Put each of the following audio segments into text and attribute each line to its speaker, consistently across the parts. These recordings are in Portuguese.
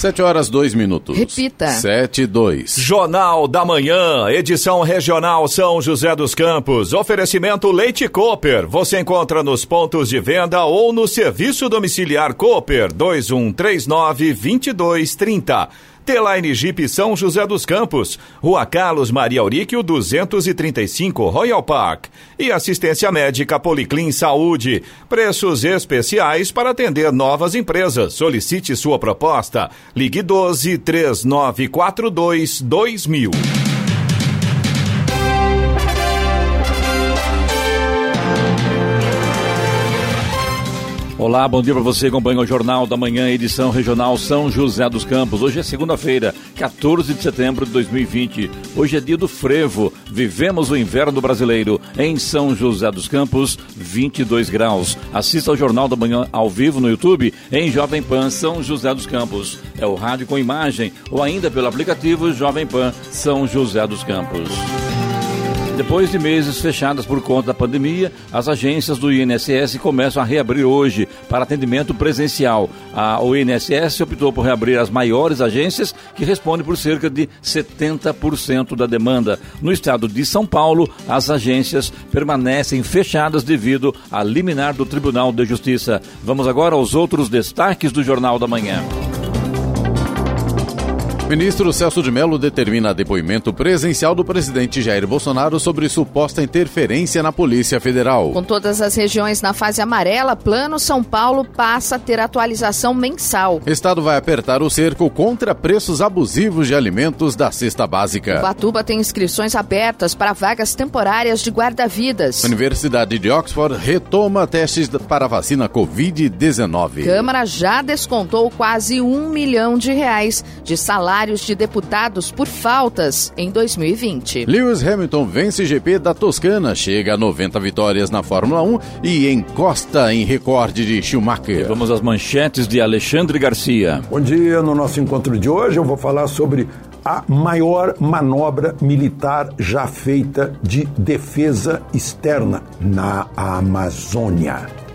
Speaker 1: Sete horas, dois minutos.
Speaker 2: Repita.
Speaker 1: Sete, dois.
Speaker 3: Jornal da Manhã, edição regional São José dos Campos. Oferecimento Leite Cooper. Você encontra nos pontos de venda ou no serviço domiciliar Cooper 2139 2230. T-Line Jeep São José dos Campos, Rua Carlos Maria Auríquio 235 Royal Park e assistência médica Policlin Saúde. Preços especiais para atender novas empresas. Solicite sua proposta. Ligue 12 3942 2000.
Speaker 4: Olá, bom dia para você. Acompanha o Jornal da Manhã, edição regional São José dos Campos. Hoje é segunda-feira, 14 de setembro de 2020. Hoje é dia do frevo. Vivemos o inverno brasileiro em São José dos Campos, 22 graus. Assista ao Jornal da Manhã ao vivo no YouTube em Jovem Pan São José dos Campos. É o rádio com imagem ou ainda pelo aplicativo Jovem Pan São José dos Campos. Depois de meses fechadas por conta da pandemia, as agências do INSS começam a reabrir hoje para atendimento presencial. A, o INSS optou por reabrir as maiores agências, que respondem por cerca de 70% da demanda. No estado de São Paulo, as agências permanecem fechadas devido a liminar do Tribunal de Justiça. Vamos agora aos outros destaques do Jornal da Manhã.
Speaker 1: Ministro Celso de Mello determina depoimento presencial do presidente Jair Bolsonaro sobre suposta interferência na Polícia Federal.
Speaker 2: Com todas as regiões na fase amarela, Plano São Paulo passa a ter atualização mensal.
Speaker 1: Estado vai apertar o cerco contra preços abusivos de alimentos da cesta básica.
Speaker 2: Batuba tem inscrições abertas para vagas temporárias de guarda-vidas.
Speaker 1: Universidade de Oxford retoma testes para vacina Covid-19.
Speaker 2: Câmara já descontou quase um milhão de reais de salário salários de deputados por faltas em 2020.
Speaker 1: Lewis Hamilton vence GP da Toscana, chega a 90 vitórias na Fórmula 1 e encosta em recorde de Schumacher.
Speaker 4: E vamos às manchetes de Alexandre Garcia.
Speaker 5: Bom dia, no nosso encontro de hoje eu vou falar sobre a maior manobra militar já feita de defesa externa na Amazônia.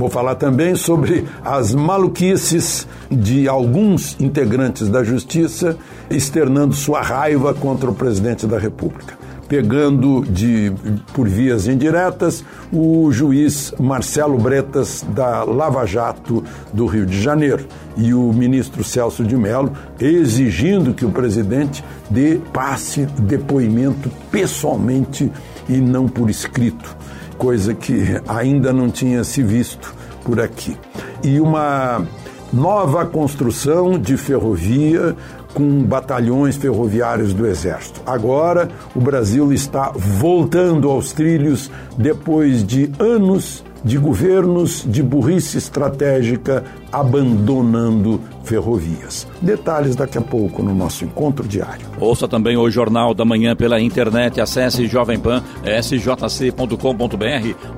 Speaker 5: Vou falar também sobre as maluquices de alguns integrantes da justiça externando sua raiva contra o presidente da República. Pegando de, por vias indiretas o juiz Marcelo Bretas da Lava Jato do Rio de Janeiro e o ministro Celso de Mello exigindo que o presidente dê passe depoimento pessoalmente e não por escrito coisa que ainda não tinha se visto por aqui. E uma nova construção de ferrovia com batalhões ferroviários do Exército. Agora o Brasil está voltando aos trilhos depois de anos de governos de burrice estratégica abandonando ferrovias. Detalhes daqui a pouco no nosso encontro diário.
Speaker 4: Ouça também o Jornal da Manhã pela internet. Acesse Jovem Pan, sjc.com.br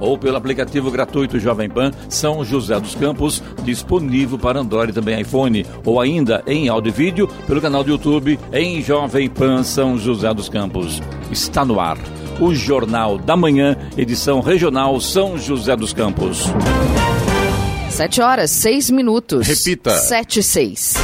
Speaker 4: ou pelo aplicativo gratuito Jovem Pan São José dos Campos, disponível para Android e também iPhone, ou ainda em áudio e vídeo pelo canal do YouTube em Jovem Pan São José dos Campos. Está no ar o Jornal da Manhã, edição regional São José dos Campos.
Speaker 2: Sete horas, seis minutos.
Speaker 1: Repita.
Speaker 2: Sete e seis.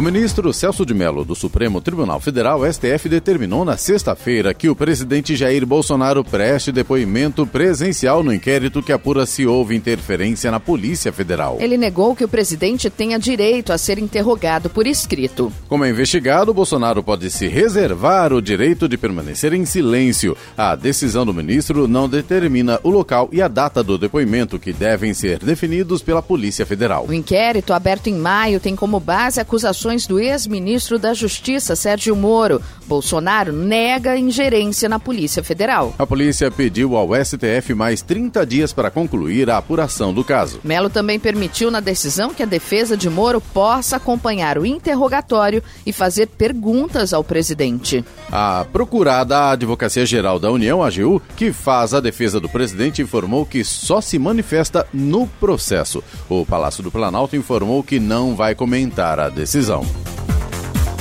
Speaker 1: O ministro Celso de Mello, do Supremo Tribunal Federal, STF, determinou na sexta-feira que o presidente Jair Bolsonaro preste depoimento presencial no inquérito que apura se houve interferência na Polícia Federal.
Speaker 2: Ele negou que o presidente tenha direito a ser interrogado por escrito.
Speaker 1: Como é investigado, Bolsonaro pode se reservar o direito de permanecer em silêncio. A decisão do ministro não determina o local e a data do depoimento, que devem ser definidos pela Polícia Federal.
Speaker 2: O inquérito, aberto em maio, tem como base acusações do ex-ministro da Justiça, Sérgio Moro. Bolsonaro nega ingerência na Polícia Federal.
Speaker 1: A polícia pediu ao STF mais 30 dias para concluir a apuração do caso.
Speaker 2: Melo também permitiu na decisão que a defesa de Moro possa acompanhar o interrogatório e fazer perguntas ao presidente.
Speaker 1: A procurada a Advocacia Geral da União, AGU, que faz a defesa do presidente, informou que só se manifesta no processo. O Palácio do Planalto informou que não vai comentar a decisão. home.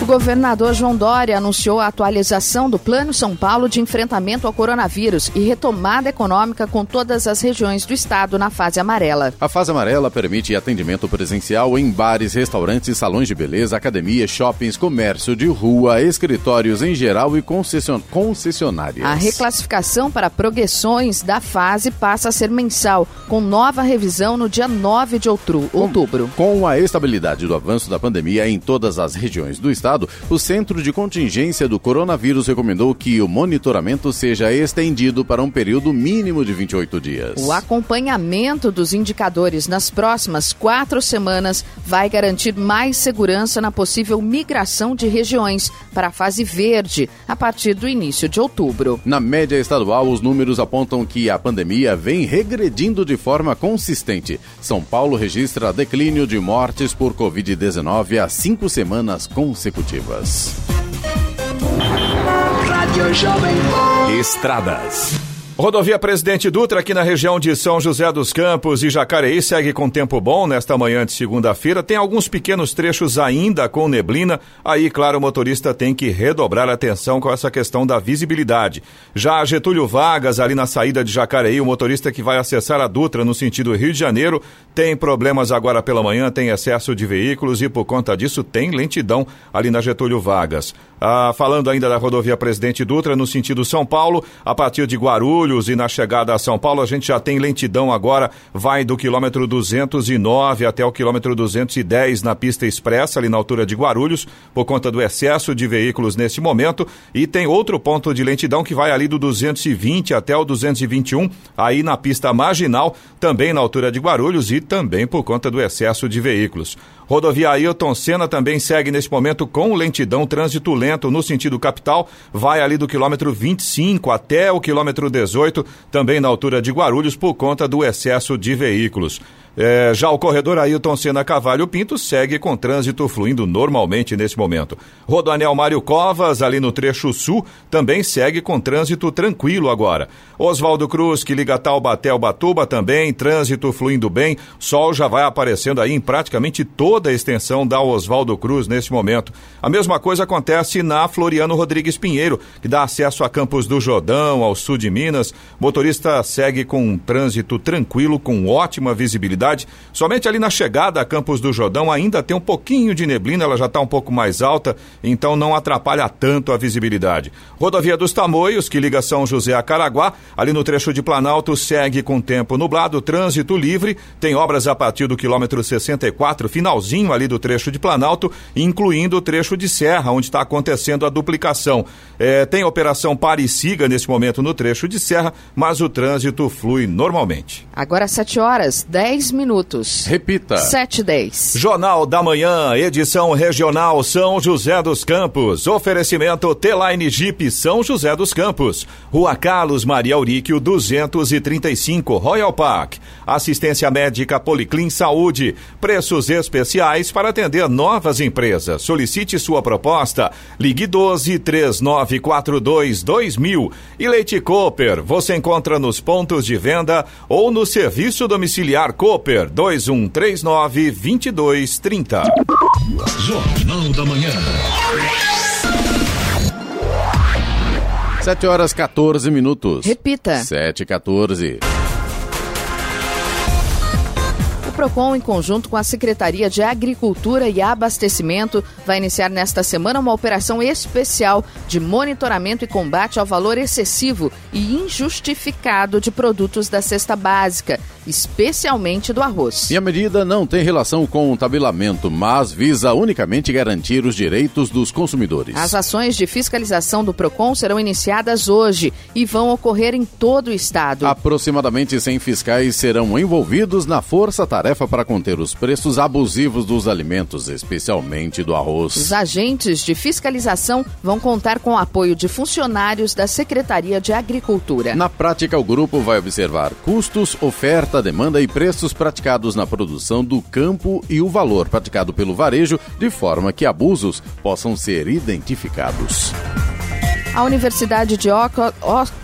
Speaker 2: O governador João Dória anunciou a atualização do Plano São Paulo de enfrentamento ao coronavírus e retomada econômica com todas as regiões do estado na fase amarela.
Speaker 1: A fase amarela permite atendimento presencial em bares, restaurantes, salões de beleza, academias, shoppings, comércio de rua, escritórios em geral e concession... concessionárias.
Speaker 2: A reclassificação para progressões da fase passa a ser mensal, com nova revisão no dia 9 de outubro.
Speaker 1: Com, com a estabilidade do avanço da pandemia em todas as regiões do estado, estado, o Centro de Contingência do Coronavírus recomendou que o monitoramento seja estendido para um período mínimo de 28 dias.
Speaker 2: O acompanhamento dos indicadores nas próximas quatro semanas vai garantir mais segurança na possível migração de regiões para a fase verde a partir do início de outubro.
Speaker 1: Na média estadual, os números apontam que a pandemia vem regredindo de forma consistente. São Paulo registra declínio de mortes por Covid-19 há cinco semanas consecutivas consecutivas.
Speaker 3: Estradas. Rodovia Presidente Dutra, aqui na região de São José dos Campos e Jacareí, segue com tempo bom nesta manhã de segunda-feira. Tem alguns pequenos trechos ainda com neblina. Aí, claro, o motorista tem que redobrar a atenção com essa questão da visibilidade. Já Getúlio Vargas, ali na saída de Jacareí, o motorista que vai acessar a Dutra no sentido Rio de Janeiro, tem problemas agora pela manhã, tem excesso de veículos e, por conta disso, tem lentidão ali na Getúlio Vargas. Ah, falando ainda da rodovia Presidente Dutra, no sentido São Paulo, a partir de Guarulhos e na chegada a São Paulo, a gente já tem lentidão agora, vai do quilômetro 209 até o quilômetro 210 na pista expressa, ali na altura de Guarulhos, por conta do excesso de veículos nesse momento. E tem outro ponto de lentidão que vai ali do 220 até o 221, aí na pista marginal, também na altura de Guarulhos e também por conta do excesso de veículos. Rodovia Ailton Senna também segue nesse momento com lentidão, trânsito lento no sentido capital, vai ali do quilômetro 25 até o quilômetro 18, também na altura de Guarulhos, por conta do excesso de veículos. É, já o corredor Ailton Senna Cavalho Pinto segue com trânsito fluindo normalmente nesse momento. Rodoanel Mário Covas, ali no trecho sul, também segue com trânsito tranquilo agora. Oswaldo Cruz, que liga Taubaté ao Batuba, também trânsito fluindo bem. Sol já vai aparecendo aí em praticamente toda a extensão da Oswaldo Cruz nesse momento. A mesma coisa acontece na Floriano Rodrigues Pinheiro, que dá acesso a Campos do Jordão, ao sul de Minas. Motorista segue com trânsito tranquilo, com ótima visibilidade cidade. Somente ali na chegada a Campos do Jordão ainda tem um pouquinho de neblina, ela já está um pouco mais alta, então não atrapalha tanto a visibilidade. Rodovia dos Tamoios, que liga São José a Caraguá, ali no trecho de Planalto, segue com tempo nublado, trânsito livre, tem obras a partir do quilômetro 64, finalzinho ali do trecho de Planalto, incluindo o trecho de Serra, onde está acontecendo a duplicação. É, tem operação pare e siga nesse momento no trecho de Serra, mas o trânsito flui normalmente.
Speaker 2: Agora 7 horas, 10 minutos.
Speaker 1: Repita.
Speaker 2: 7 10.
Speaker 3: Jornal da Manhã, edição regional São José dos Campos. Oferecimento T-Line Jeep São José dos Campos. Rua Carlos Maria Auríquio, 235, Royal Park. Assistência médica Policlin Saúde. Preços especiais para atender novas empresas. Solicite sua proposta. Ligue 12 3942 2000. E Leite Cooper, você encontra nos pontos de venda ou no serviço domiciliar Cooper Cooper 2139 2230.
Speaker 6: Jornal da Manhã.
Speaker 1: 7 horas 14 minutos.
Speaker 2: Repita.
Speaker 1: 7 14.
Speaker 2: PROCON, em conjunto com a Secretaria de Agricultura e Abastecimento, vai iniciar nesta semana uma operação especial de monitoramento e combate ao valor excessivo e injustificado de produtos da cesta básica, especialmente do arroz.
Speaker 1: E a medida não tem relação com o tabelamento, mas visa unicamente garantir os direitos dos consumidores.
Speaker 2: As ações de fiscalização do PROCON serão iniciadas hoje e vão ocorrer em todo o estado.
Speaker 1: Aproximadamente 100 fiscais serão envolvidos na força-tarefa tarefa para conter os preços abusivos dos alimentos, especialmente do arroz.
Speaker 2: Os agentes de fiscalização vão contar com o apoio de funcionários da Secretaria de Agricultura.
Speaker 1: Na prática, o grupo vai observar custos, oferta, demanda e preços praticados na produção do campo e o valor praticado pelo varejo, de forma que abusos possam ser identificados.
Speaker 2: A Universidade de Oxford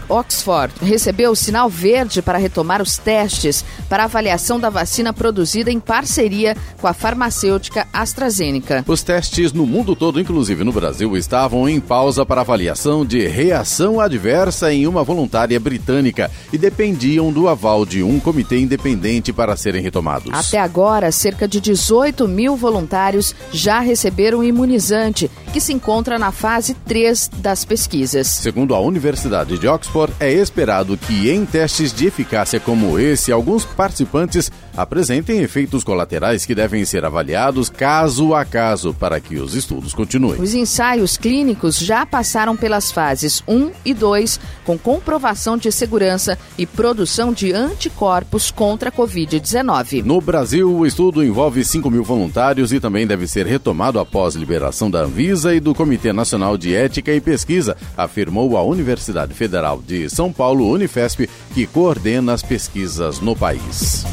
Speaker 2: Oxford recebeu o sinal verde para retomar os testes para avaliação da vacina produzida em parceria com a farmacêutica AstraZeneca.
Speaker 1: Os testes no mundo todo, inclusive no Brasil, estavam em pausa para avaliação de reação adversa em uma voluntária britânica e dependiam do aval de um comitê independente para serem retomados.
Speaker 2: Até agora, cerca de 18 mil voluntários já receberam o imunizante, que se encontra na fase 3 das pesquisas.
Speaker 1: Segundo a Universidade de Oxford, é esperado que em testes de eficácia como esse, alguns participantes apresentem efeitos colaterais que devem ser avaliados caso a caso para que os estudos continuem.
Speaker 2: Os ensaios clínicos já passaram pelas fases 1 e 2, com comprovação de segurança e produção de anticorpos contra a Covid-19.
Speaker 1: No Brasil, o estudo envolve 5 mil voluntários e também deve ser retomado após liberação da Anvisa e do Comitê Nacional de Ética e Pesquisa, afirmou a Universidade Federal de São Paulo, Unifesp, que coordena as pesquisas no país.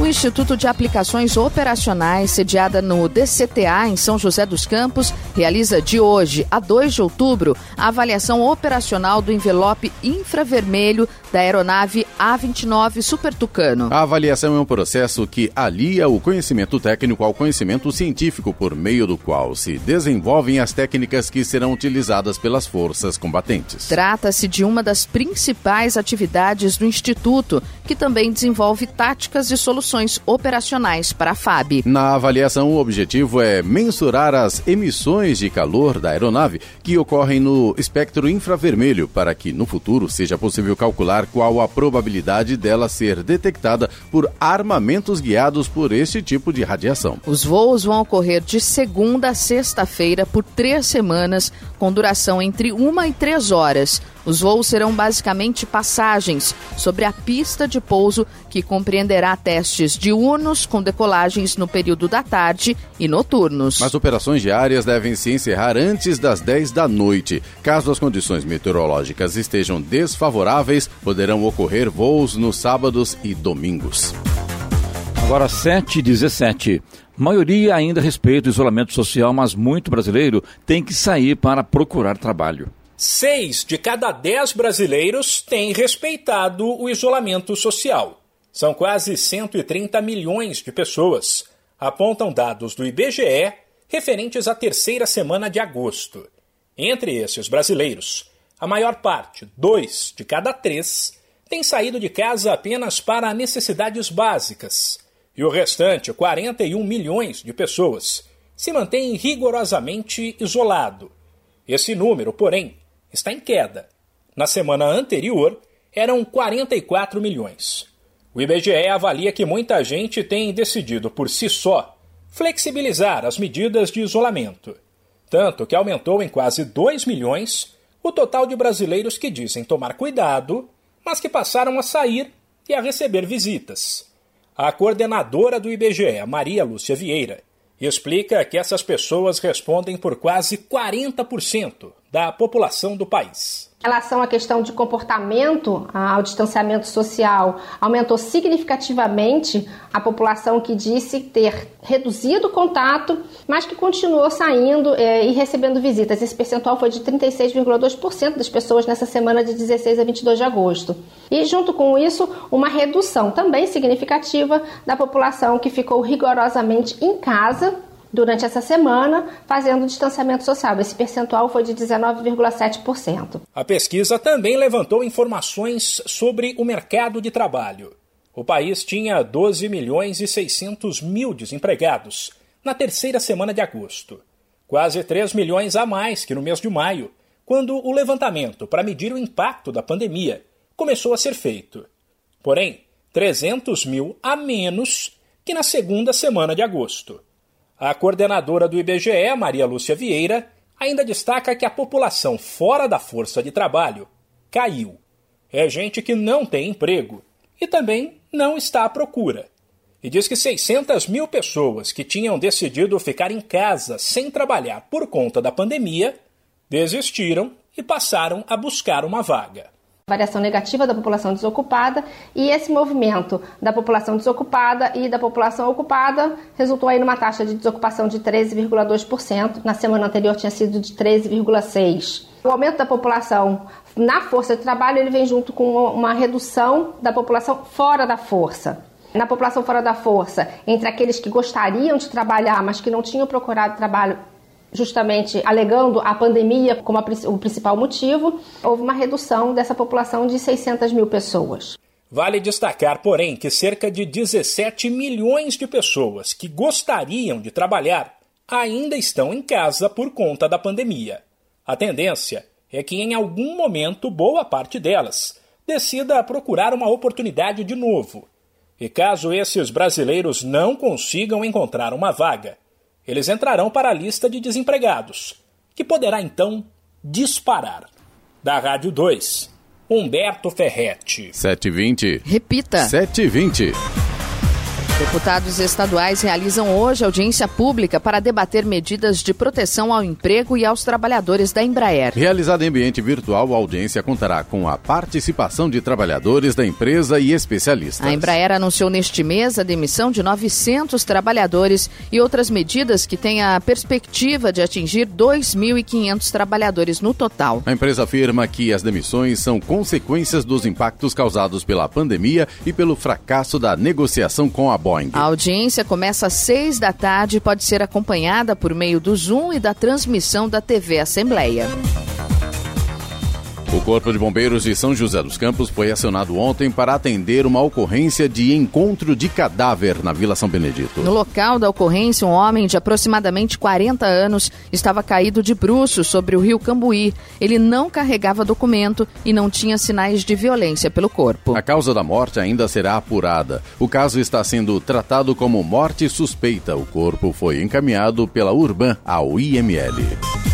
Speaker 2: O Instituto de Aplicações Operacionais, sediada no DCTA em São José dos Campos, realiza de hoje a 2 de outubro a avaliação operacional do envelope infravermelho da aeronave A-29 Super Tucano.
Speaker 1: A avaliação é um processo que alia o conhecimento técnico ao conhecimento científico, por meio do qual se desenvolvem as técnicas que serão utilizadas pelas forças combatentes.
Speaker 2: Trata-se de uma das principais atividades do Instituto, que também desenvolve táticas e soluções soluções operacionais para a FAB.
Speaker 1: Na avaliação, o objetivo é mensurar as emissões de calor da aeronave que ocorrem no espectro infravermelho, para que no futuro seja possível calcular qual a probabilidade dela ser detectada por armamentos guiados por este tipo de radiação.
Speaker 2: Os voos vão ocorrer de segunda a sexta-feira por três semanas, com duração entre uma e três horas. Os voos serão basicamente passagens sobre a pista de pouso, que compreenderá testes diurnos com decolagens no período da tarde e noturnos.
Speaker 1: As operações diárias devem se encerrar antes das 10 da noite. Caso as condições meteorológicas estejam desfavoráveis, poderão ocorrer voos nos sábados e domingos.
Speaker 4: Agora 7 e 17. Maioria ainda respeita o isolamento social, mas muito brasileiro tem que sair para procurar trabalho.
Speaker 7: Seis de cada dez brasileiros têm respeitado o isolamento social. São quase 130 milhões de pessoas, apontam dados do IBGE referentes à terceira semana de agosto. Entre esses brasileiros, a maior parte, dois de cada três, tem saído de casa apenas para necessidades básicas, e o restante, 41 milhões de pessoas, se mantém rigorosamente isolado. Esse número, porém, está em queda. Na semana anterior, eram 44 milhões. O IBGE avalia que muita gente tem decidido por si só flexibilizar as medidas de isolamento, tanto que aumentou em quase 2 milhões o total de brasileiros que dizem tomar cuidado, mas que passaram a sair e a receber visitas. A coordenadora do IBGE, Maria Lúcia Vieira, explica que essas pessoas respondem por quase 40% da população do país.
Speaker 8: Em relação à questão de comportamento ao distanciamento social, aumentou significativamente a população que disse ter reduzido o contato, mas que continuou saindo é, e recebendo visitas. Esse percentual foi de 36,2% das pessoas nessa semana de 16 a 22 de agosto. E, junto com isso, uma redução também significativa da população que ficou rigorosamente em casa durante essa semana, fazendo distanciamento social. Esse percentual foi de 19,7%.
Speaker 7: A pesquisa também levantou informações sobre o mercado de trabalho. O país tinha 12 milhões e 600 mil desempregados na terceira semana de agosto, quase 3 milhões a mais que no mês de maio, quando o levantamento para medir o impacto da pandemia começou a ser feito. Porém, 300 mil a menos que na segunda semana de agosto. A coordenadora do IBGE, Maria Lúcia Vieira, ainda destaca que a população fora da força de trabalho caiu. É gente que não tem emprego e também não está à procura. E diz que 600 mil pessoas que tinham decidido ficar em casa sem trabalhar por conta da pandemia desistiram e passaram a buscar uma vaga
Speaker 8: variação negativa da população desocupada e esse movimento da população desocupada e da população ocupada resultou aí numa taxa de desocupação de 13,2%, na semana anterior tinha sido de 13,6%. O aumento da população na força de trabalho ele vem junto com uma redução da população fora da força. Na população fora da força, entre aqueles que gostariam de trabalhar, mas que não tinham procurado trabalho justamente alegando a pandemia como a, o principal motivo, houve uma redução dessa população de 600 mil pessoas.
Speaker 7: Vale destacar, porém, que cerca de 17 milhões de pessoas que gostariam de trabalhar ainda estão em casa por conta da pandemia. A tendência é que em algum momento boa parte delas decida procurar uma oportunidade de novo. E caso esses brasileiros não consigam encontrar uma vaga, eles entrarão para a lista de desempregados, que poderá então disparar. Da Rádio 2, Humberto Ferretti.
Speaker 1: 720.
Speaker 2: Repita.
Speaker 1: 720.
Speaker 2: Deputados estaduais realizam hoje audiência pública para debater medidas de proteção ao emprego e aos trabalhadores da Embraer.
Speaker 1: Realizada em ambiente virtual, a audiência contará com a participação de trabalhadores da empresa e especialistas.
Speaker 2: A Embraer anunciou neste mês a demissão de 900 trabalhadores e outras medidas que têm a perspectiva de atingir 2.500 trabalhadores no total.
Speaker 1: A empresa afirma que as demissões são consequências dos impactos causados pela pandemia e pelo fracasso da negociação com a Boeing.
Speaker 2: A audiência começa às seis da tarde e pode ser acompanhada por meio do Zoom e da transmissão da TV Assembleia.
Speaker 1: O Corpo de Bombeiros de São José dos Campos foi acionado ontem para atender uma ocorrência de encontro de cadáver na Vila São Benedito.
Speaker 2: No local da ocorrência, um homem de aproximadamente 40 anos estava caído de bruços sobre o rio Cambuí. Ele não carregava documento e não tinha sinais de violência pelo corpo.
Speaker 1: A causa da morte ainda será apurada. O caso está sendo tratado como morte suspeita. O corpo foi encaminhado pela Urban ao IML.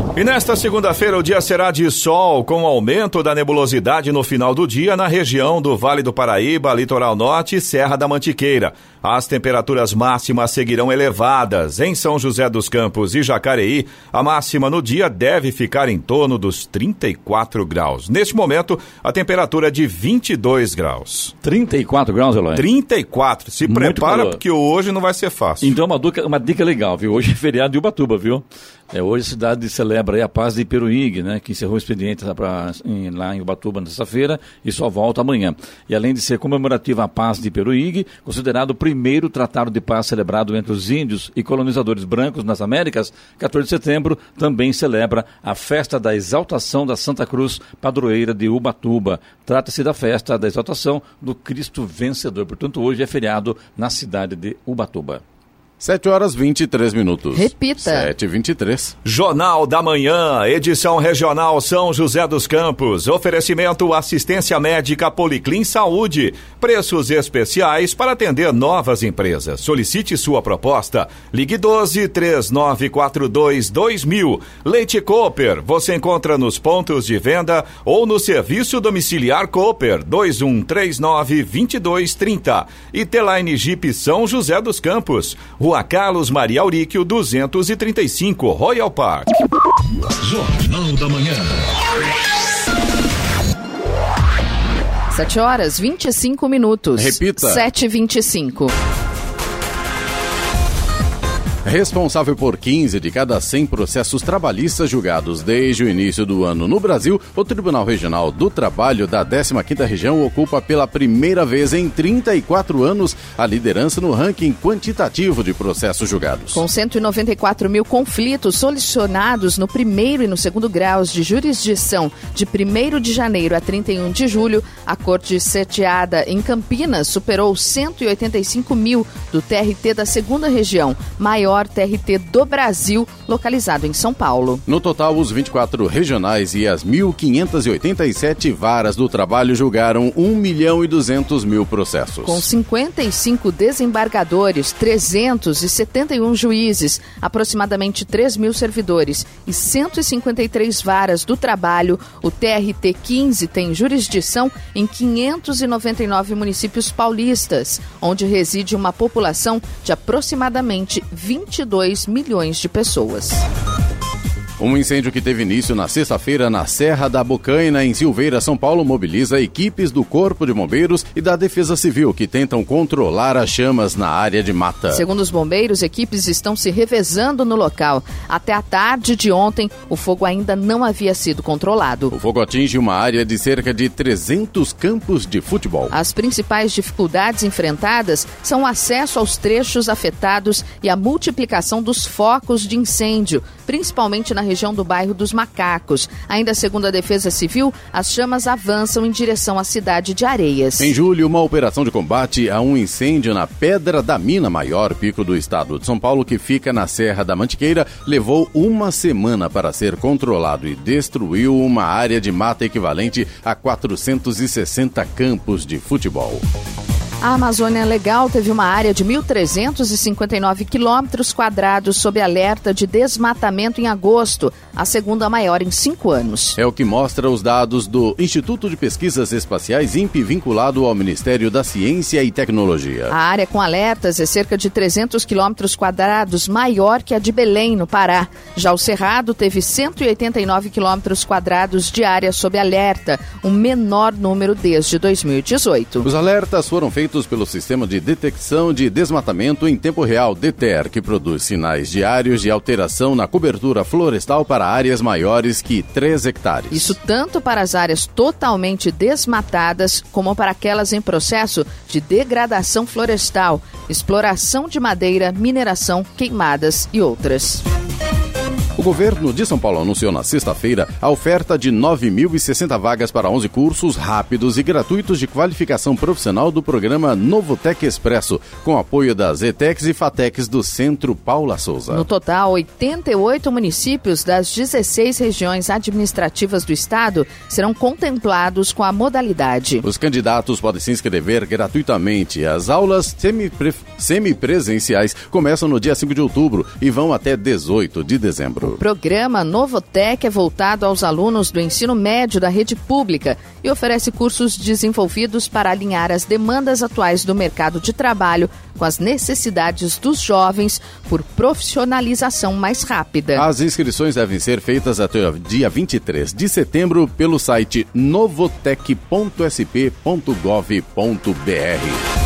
Speaker 3: E nesta segunda-feira o dia será de sol, com aumento da nebulosidade no final do dia na região do Vale do Paraíba, Litoral Norte e Serra da Mantiqueira. As temperaturas máximas seguirão elevadas. Em São José dos Campos e Jacareí, a máxima no dia deve ficar em torno dos 34 graus. Neste momento, a temperatura é de 22 graus.
Speaker 4: 34 graus, Eloy?
Speaker 3: 34. Se
Speaker 4: Muito
Speaker 3: prepara,
Speaker 4: calor.
Speaker 3: porque hoje não vai ser fácil.
Speaker 4: Então, uma dica, uma dica legal, viu? Hoje é feriado de Ubatuba, viu? É, hoje a cidade celebra a paz de Peruígue, né? Que encerrou o expediente lá, pra, em, lá em Ubatuba na sexta-feira e só volta amanhã. E além de ser comemorativa a paz de Peruígue, considerado o primeiro tratado de paz celebrado entre os índios e colonizadores brancos nas Américas, 14 de setembro também celebra a festa da exaltação da Santa Cruz, padroeira de Ubatuba. Trata-se da festa da exaltação do Cristo vencedor. Portanto, hoje é feriado na cidade de Ubatuba.
Speaker 1: 7 horas 23 minutos.
Speaker 2: Repita.
Speaker 1: 7 e 23.
Speaker 3: Jornal da Manhã, edição regional São José dos Campos. Oferecimento assistência médica Policlin Saúde. Preços especiais para atender novas empresas. Solicite sua proposta. Ligue 12 3942 2000. Leite Cooper. Você encontra nos pontos de venda ou no serviço domiciliar Cooper 2139 2230. E Teline Jeep São José dos Campos. Rua Carlos Maria Auríquio 235, Royal Park.
Speaker 6: Jornal da Manhã.
Speaker 2: 7 horas 25 minutos.
Speaker 1: Repita.
Speaker 2: 7 e 25
Speaker 1: Responsável por 15 de cada 100 processos trabalhistas julgados desde o início do ano no Brasil, o Tribunal Regional do Trabalho da 15ª Região ocupa pela primeira vez em 34 anos a liderança no ranking quantitativo de processos julgados.
Speaker 2: Com 194 mil conflitos solucionados no primeiro e no segundo graus de jurisdição de 1 de janeiro a 31 de julho, a Corte sediada em Campinas superou 185 mil do TRT da segunda região, maior TRT do Brasil, localizado em São Paulo.
Speaker 1: No total, os 24 regionais e as 1.587 varas do trabalho julgaram 1 milhão e 200 mil processos.
Speaker 2: Com 55 desembargadores, 371 juízes, aproximadamente 3 mil servidores e 153 varas do trabalho, o TRT 15 tem jurisdição em 599 municípios paulistas, onde reside uma população de aproximadamente 22 milhões de pessoas.
Speaker 1: Um incêndio que teve início na sexta-feira na Serra da Bocaina, em Silveira, São Paulo, mobiliza equipes do Corpo de Bombeiros e da Defesa Civil que tentam controlar as chamas na área de mata.
Speaker 2: Segundo os bombeiros, equipes estão se revezando no local. Até a tarde de ontem, o fogo ainda não havia sido controlado.
Speaker 1: O fogo atinge uma área de cerca de 300 campos de futebol.
Speaker 2: As principais dificuldades enfrentadas são o acesso aos trechos afetados e a multiplicação dos focos de incêndio, principalmente na região do bairro dos Macacos. Ainda segundo a Defesa Civil, as chamas avançam em direção à cidade de Areias.
Speaker 1: Em julho, uma operação de combate a um incêndio na Pedra da Mina, maior pico do estado de São Paulo, que fica na Serra da Mantiqueira, levou uma semana para ser controlado e destruiu uma área de mata equivalente a 460 campos de futebol.
Speaker 2: A Amazônia Legal teve uma área de 1.359 quilômetros quadrados sob alerta de desmatamento em agosto, a segunda maior em cinco anos.
Speaker 1: É o que mostra os dados do Instituto de Pesquisas Espaciais INPE vinculado ao Ministério da Ciência e Tecnologia.
Speaker 2: A área com alertas é cerca de 300 quilômetros quadrados, maior que a de Belém, no Pará. Já o Cerrado teve 189 quilômetros quadrados de área sob alerta, o um menor número desde 2018.
Speaker 1: Os alertas foram feitos feitos pelo Sistema de Detecção de Desmatamento em Tempo Real, DETER, que produz sinais diários de alteração na cobertura florestal para áreas maiores que 3 hectares.
Speaker 2: Isso tanto para as áreas totalmente desmatadas, como para aquelas em processo de degradação florestal, exploração de madeira, mineração, queimadas e outras.
Speaker 1: O governo de São Paulo anunciou na sexta-feira a oferta de 9.060 vagas para 11 cursos rápidos e gratuitos de qualificação profissional do programa Novotec Expresso, com apoio das ETECs e FATECs do Centro Paula Souza.
Speaker 2: No total, 88 municípios das 16 regiões administrativas do estado serão contemplados com a modalidade.
Speaker 1: Os candidatos podem se inscrever gratuitamente. As aulas semipresenciais começam no dia 5 de outubro e vão até 18 de dezembro.
Speaker 2: O programa Novotec é voltado aos alunos do ensino médio da rede pública e oferece cursos desenvolvidos para alinhar as demandas atuais do mercado de trabalho com as necessidades dos jovens por profissionalização mais rápida.
Speaker 1: As inscrições devem ser feitas até o dia 23 de setembro pelo site novotec.sp.gov.br.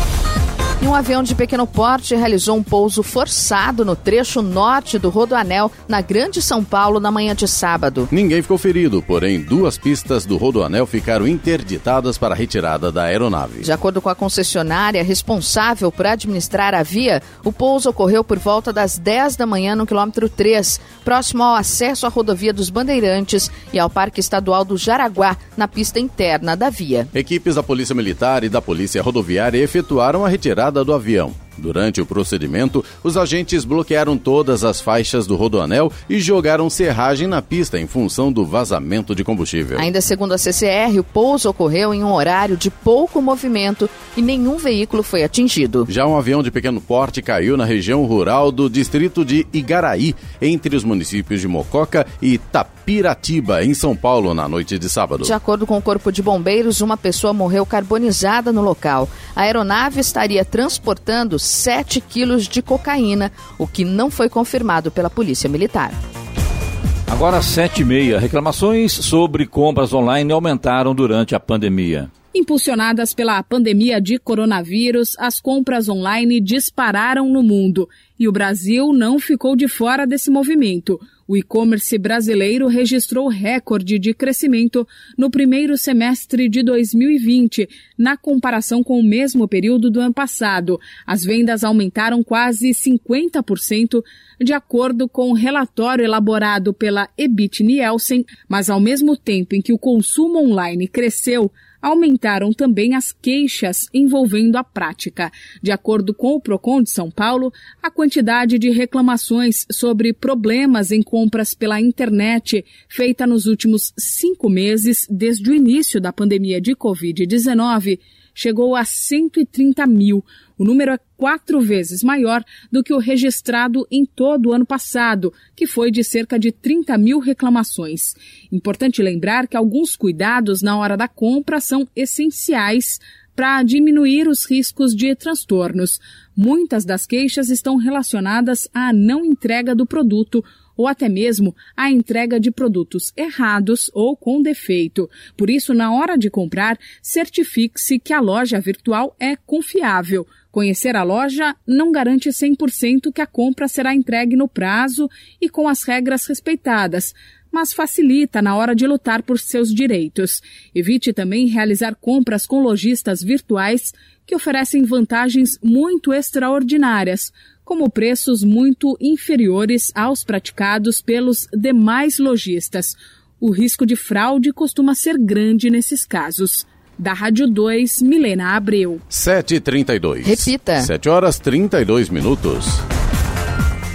Speaker 2: E um avião de pequeno porte realizou um pouso forçado no trecho norte do Rodoanel, na Grande São Paulo, na manhã de sábado.
Speaker 1: Ninguém ficou ferido, porém duas pistas do Rodoanel ficaram interditadas para a retirada da aeronave.
Speaker 2: De acordo com a concessionária responsável por administrar a via, o pouso ocorreu por volta das 10 da manhã no quilômetro 3, próximo ao acesso à rodovia dos Bandeirantes e ao Parque Estadual do Jaraguá, na pista interna da via.
Speaker 1: Equipes da Polícia Militar e da Polícia Rodoviária efetuaram a retirada do avião. Durante o procedimento, os agentes bloquearam todas as faixas do rodoanel e jogaram serragem na pista em função do vazamento de combustível.
Speaker 2: Ainda segundo a CCR, o pouso ocorreu em um horário de pouco movimento e nenhum veículo foi atingido.
Speaker 1: Já um avião de pequeno porte caiu na região rural do distrito de Igaraí, entre os municípios de Mococa e Tapiratiba, em São Paulo, na noite de sábado.
Speaker 2: De acordo com o Corpo de Bombeiros, uma pessoa morreu carbonizada no local. A aeronave estaria transportando 7 quilos de cocaína, o que não foi confirmado pela Polícia Militar.
Speaker 4: Agora, 7 e meia. Reclamações sobre compras online aumentaram durante a pandemia.
Speaker 9: Impulsionadas pela pandemia de coronavírus, as compras online dispararam no mundo e o Brasil não ficou de fora desse movimento. O e-commerce brasileiro registrou recorde de crescimento no primeiro semestre de 2020, na comparação com o mesmo período do ano passado. As vendas aumentaram quase 50%, de acordo com o um relatório elaborado pela Ebit Nielsen, mas ao mesmo tempo em que o consumo online cresceu, aumentaram também as queixas envolvendo a prática. De acordo com o Procon de São Paulo, a quantidade de reclamações sobre problemas em compras pela internet feita nos últimos cinco meses, desde o início da pandemia de Covid-19, chegou a 130 mil. O número é quatro vezes maior do que o registrado em todo o ano passado, que foi de cerca de 30 mil reclamações. Importante lembrar que alguns cuidados na hora da compra são essenciais para diminuir os riscos de transtornos. Muitas das queixas estão relacionadas à não entrega do produto ou até mesmo à entrega de produtos errados ou com defeito. Por isso, na hora de comprar, certifique-se que a loja virtual é confiável. Conhecer a loja não garante 100% que a compra será entregue no prazo e com as regras respeitadas mas facilita na hora de lutar por seus direitos. Evite também realizar compras com lojistas virtuais que oferecem vantagens muito extraordinárias, como preços muito inferiores aos praticados pelos demais lojistas. O risco de fraude costuma ser grande nesses casos. Da Rádio 2, Milena Abreu.
Speaker 1: 7h32.
Speaker 2: Repita.
Speaker 1: 7 horas 32 minutos.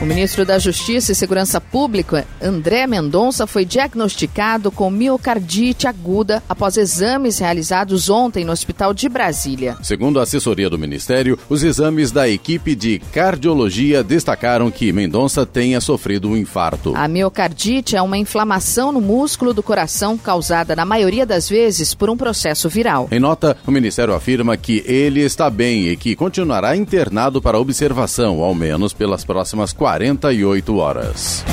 Speaker 2: O ministro da Justiça e Segurança Pública, André Mendonça, foi diagnosticado com miocardite aguda após exames realizados ontem no Hospital de Brasília.
Speaker 1: Segundo a assessoria do Ministério, os exames da equipe de cardiologia destacaram que Mendonça tenha sofrido um infarto.
Speaker 2: A miocardite é uma inflamação no músculo do coração causada, na maioria das vezes, por um processo viral.
Speaker 1: Em nota, o Ministério afirma que ele está bem e que continuará internado para observação, ao menos pelas próximas quatro 48 horas.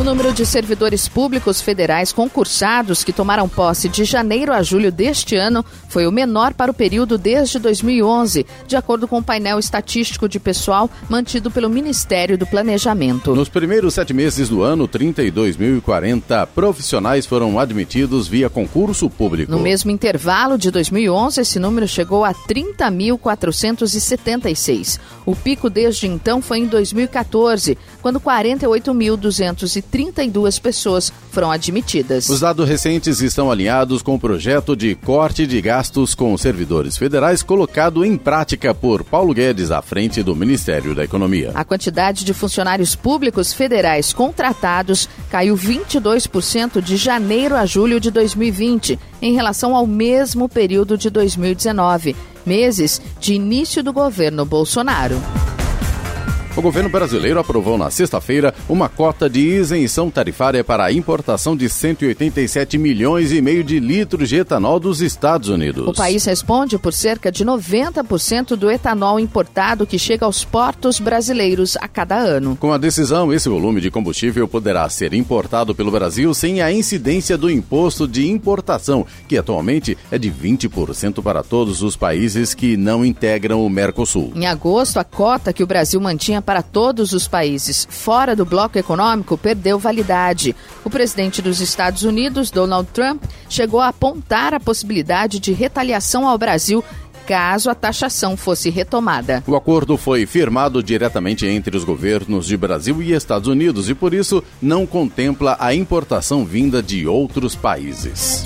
Speaker 2: O número de servidores públicos federais concursados que tomaram posse de janeiro a julho deste ano foi o menor para o período desde 2011, de acordo com o painel estatístico de pessoal mantido pelo Ministério do Planejamento.
Speaker 1: Nos primeiros sete meses do ano, 32.040 profissionais foram admitidos via concurso público.
Speaker 2: No mesmo intervalo de 2011, esse número chegou a 30.476. O pico desde então foi em 2014, quando 48.230 32 pessoas foram admitidas.
Speaker 1: Os dados recentes estão alinhados com o projeto de corte de gastos com servidores federais colocado em prática por Paulo Guedes à frente do Ministério da Economia.
Speaker 2: A quantidade de funcionários públicos federais contratados caiu 22% de janeiro a julho de 2020 em relação ao mesmo período de 2019, meses de início do governo Bolsonaro.
Speaker 1: O governo brasileiro aprovou na sexta-feira uma cota de isenção tarifária para a importação de 187 milhões e meio de litros de etanol dos Estados Unidos.
Speaker 2: O país responde por cerca de 90% do etanol importado que chega aos portos brasileiros a cada ano.
Speaker 1: Com a decisão, esse volume de combustível poderá ser importado pelo Brasil sem a incidência do imposto de importação, que atualmente é de 20% para todos os países que não integram o Mercosul.
Speaker 2: Em agosto, a cota que o Brasil mantinha para todos os países fora do bloco econômico perdeu validade. O presidente dos Estados Unidos, Donald Trump, chegou a apontar a possibilidade de retaliação ao Brasil caso a taxação fosse retomada.
Speaker 1: O acordo foi firmado diretamente entre os governos de Brasil e Estados Unidos e, por isso, não contempla a importação vinda de outros países.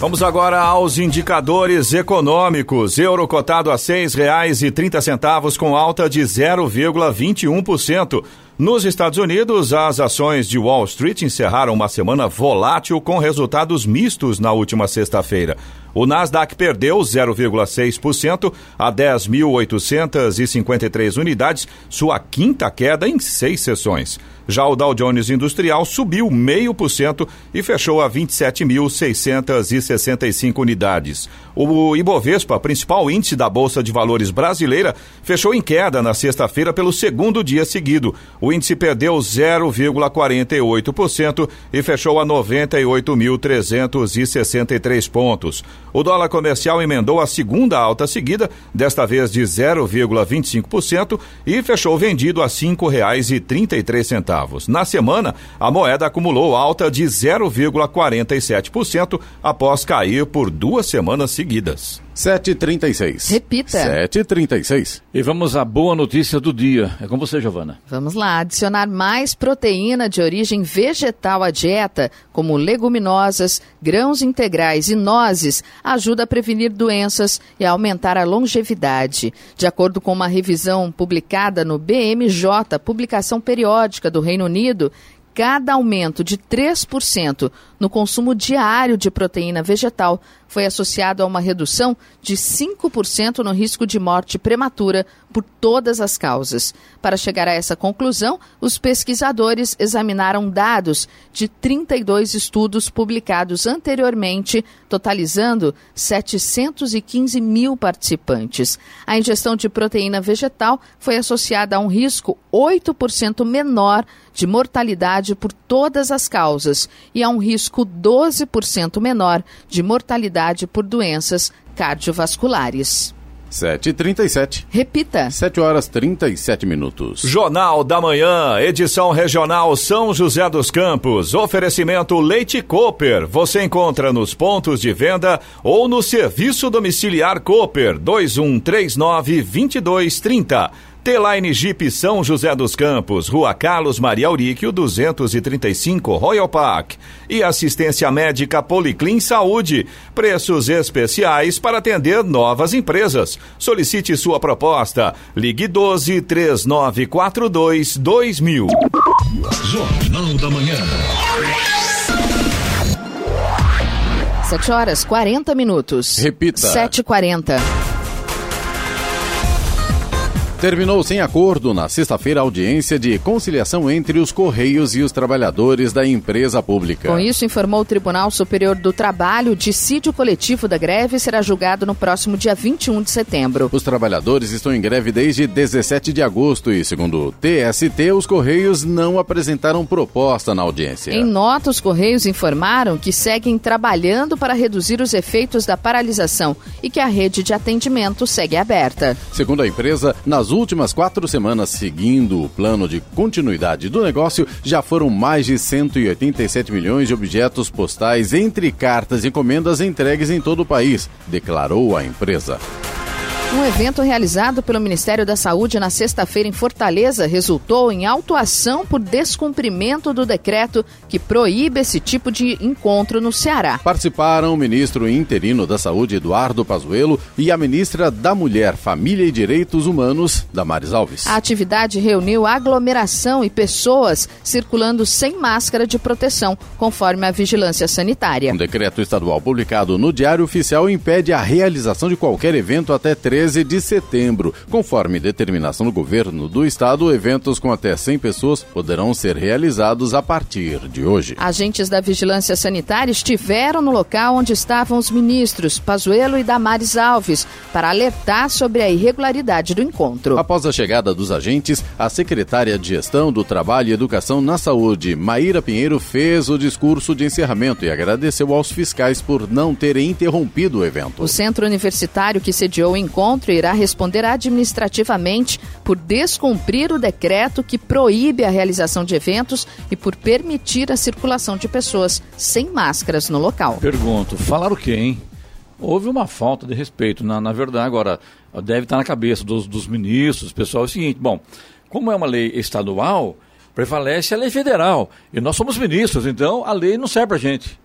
Speaker 3: Vamos agora aos indicadores econômicos. Euro cotado a R$ 6,30 com alta de 0,21%. Nos Estados Unidos, as ações de Wall Street encerraram uma semana volátil com resultados mistos na última sexta-feira. O Nasdaq perdeu 0,6% a 10.853 unidades, sua quinta queda em seis sessões. Já o Dow Jones Industrial subiu 0,5% e fechou a 27.665 unidades. O Ibovespa, principal índice da Bolsa de Valores brasileira, fechou em queda na sexta-feira pelo segundo dia seguido. O índice perdeu 0,48% e fechou a 98.363 pontos. O dólar comercial emendou a segunda alta seguida, desta vez de 0,25%, e fechou vendido a R$ 5,33 centavos. Na semana, a moeda acumulou alta de 0,47% após cair por duas semanas seguidas.
Speaker 1: 7h36.
Speaker 2: Repita.
Speaker 1: 7h36.
Speaker 4: E vamos à boa notícia do dia. É com você, Giovana.
Speaker 2: Vamos lá. Adicionar mais proteína de origem vegetal à dieta, como leguminosas, grãos integrais e nozes, ajuda a prevenir doenças e a aumentar a longevidade. De acordo com uma revisão publicada no BMJ, publicação periódica do Reino Unido, cada aumento de 3% no consumo diário de proteína vegetal foi associado a uma redução de 5% no risco de morte prematura por todas as causas. Para chegar a essa conclusão, os pesquisadores examinaram dados de 32 estudos publicados anteriormente, totalizando 715 mil participantes. A ingestão de proteína vegetal foi associada a um risco 8% menor de mortalidade por todas as causas e a um risco 12% menor de mortalidade por doenças cardiovasculares.
Speaker 1: 7h37.
Speaker 2: Repita.
Speaker 1: 7 horas 37 minutos.
Speaker 3: Jornal da Manhã, edição regional São José dos Campos. Oferecimento Leite Cooper. Você encontra nos pontos de venda ou no serviço domiciliar Cooper 2139 2230. T-Line Jeep São José dos Campos, Rua Carlos Maria Auríquio, 235, Royal Park. E assistência médica Policlin Saúde. Preços especiais para atender novas empresas. Solicite sua proposta. Ligue 12 3942 2000.
Speaker 6: Jornal da Manhã.
Speaker 2: 7 horas 40 minutos.
Speaker 1: Repita.
Speaker 2: 7h40.
Speaker 1: Terminou sem acordo na sexta-feira a audiência de conciliação entre os Correios e os trabalhadores da empresa pública.
Speaker 2: Com isso, informou o Tribunal Superior do Trabalho, o dissídio coletivo da greve será julgado no próximo dia 21 de setembro.
Speaker 1: Os trabalhadores estão em greve desde 17 de agosto e, segundo o TST, os Correios não apresentaram proposta na audiência.
Speaker 2: Em nota, os Correios informaram que seguem trabalhando para reduzir os efeitos da paralisação e que a rede de atendimento segue aberta.
Speaker 1: Segundo a empresa, nas últimas quatro semanas seguindo o plano de continuidade do negócio, já foram mais de 187 milhões de objetos postais entre cartas e encomendas entregues em todo o país, declarou a empresa.
Speaker 2: Um evento realizado pelo Ministério da Saúde na sexta-feira em Fortaleza resultou em autuação por descumprimento do decreto que proíbe esse tipo de encontro no Ceará.
Speaker 1: Participaram o ministro interino da Saúde, Eduardo Pazuello, e a ministra da Mulher, Família e Direitos Humanos, Damares Alves.
Speaker 2: A atividade reuniu aglomeração e pessoas circulando sem máscara de proteção, conforme a vigilância sanitária.
Speaker 1: Um decreto estadual publicado no Diário Oficial impede a realização de qualquer evento até 13 de setembro. Conforme determinação do governo do estado, eventos com até 100 pessoas poderão ser realizados a partir de hoje.
Speaker 2: Agentes da Vigilância Sanitária estiveram no local onde estavam os ministros Pazuello e Damares Alves para alertar sobre a irregularidade do encontro.
Speaker 1: Após a chegada dos agentes, a secretária de Gestão do Trabalho e Educação na Saúde, Maíra Pinheiro, fez o discurso de encerramento e agradeceu aos fiscais por não terem interrompido o evento.
Speaker 2: O centro universitário que sediou o encontro irá responder administrativamente por descumprir o decreto que proíbe a realização de eventos e por permitir a circulação de pessoas sem máscaras no local.
Speaker 4: Pergunto, falar o quê, hein? Houve uma falta de respeito. Na, na verdade, agora, deve estar na cabeça dos, dos ministros, pessoal, é o seguinte, bom, como é uma lei estadual, prevalece a lei federal. E nós somos ministros, então a lei não serve para gente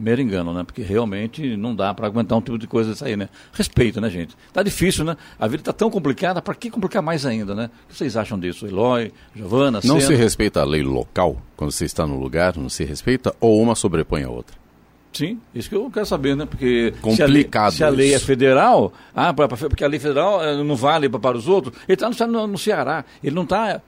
Speaker 4: mero engano, né? Porque realmente não dá para aguentar um tipo de coisa dessa aí, né? Respeito, né, gente? Tá difícil, né? A vida tá tão complicada, para que complicar mais ainda, né? O que vocês acham disso? Eloy, Giovana,
Speaker 1: Não
Speaker 4: Sena?
Speaker 1: se respeita a lei local quando você está no lugar, não se respeita, ou uma sobrepõe a outra?
Speaker 4: Sim, isso que eu quero saber, né? Porque
Speaker 1: Complicado
Speaker 4: se a lei, se a lei é federal, ah, pra, pra- porque a lei federal eh, não vale para os outros, ele está no, no Ceará, ele não está...